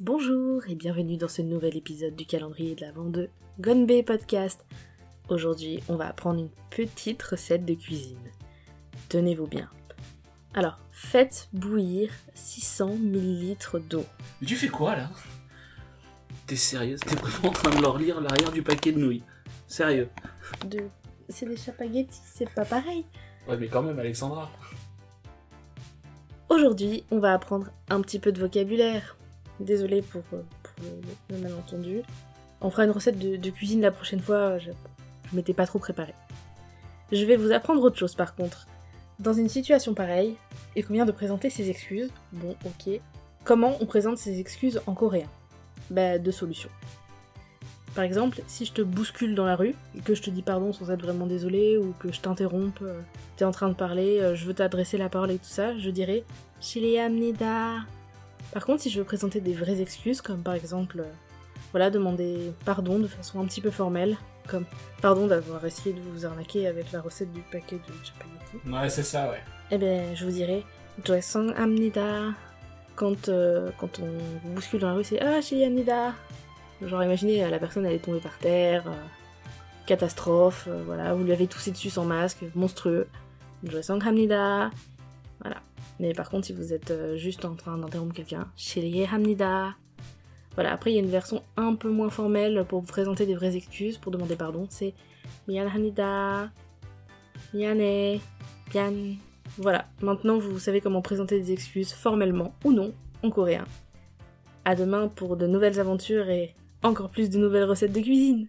Bonjour et bienvenue dans ce nouvel épisode du calendrier de l'avant de Gonbe Podcast. Aujourd'hui, on va apprendre une petite recette de cuisine. Tenez-vous bien. Alors, faites bouillir 600 ml d'eau. Mais tu fais quoi là? T'es sérieuse? T'es vraiment en train de leur lire l'arrière du paquet de nouilles Sérieux? De... C'est des spaghettis, c'est pas pareil. Ouais, mais quand même, Alexandra. Aujourd'hui, on va apprendre un petit peu de vocabulaire. Désolée pour, euh, le, le malentendu. On fera une recette de, cuisine la prochaine fois, je, je m'étais pas trop préparée. Je vais vous apprendre autre chose par contre. Dans une situation pareille, il convient de présenter ses excuses. Bon, ok. Comment on présente ses excuses en coréen? Bah, deux solutions. Par exemple, si je te bouscule dans la rue, et que je te dis pardon sans être vraiment désolé, ou que je t'interrompe, euh, t'es en train de parler, euh, je veux t'adresser la parole et tout ça, je dirais Amnida. Par contre, si je veux présenter des vraies excuses, comme par exemple, euh, voilà, demander pardon de façon un petit peu formelle, comme pardon d'avoir essayé de vous arnaquer avec la recette du paquet de chapaghetti, Ouais, c'est ça, ouais. eh ben, je vous dirais Amnida. Quand, euh, quand on vous bouscule dans la rue, c'est Ah, Amnida. Genre, imaginez, euh, la personne elle est tombée par terre, euh, catastrophe, euh, voilà, vous lui avez toussé dessus sans masque, monstrueux. Amnida. Voilà. Mais par contre, si vous êtes euh, juste en train d'interrompre quelqu'un, Hamnida. Voilà, après il y a une version un peu moins formelle pour présenter des vraies excuses, pour demander pardon, c'est Mian Hamnida. Miane. Mian. Voilà, maintenant vous savez comment présenter des excuses formellement ou non en coréen. À demain pour de nouvelles aventures et encore plus de nouvelles recettes de cuisine.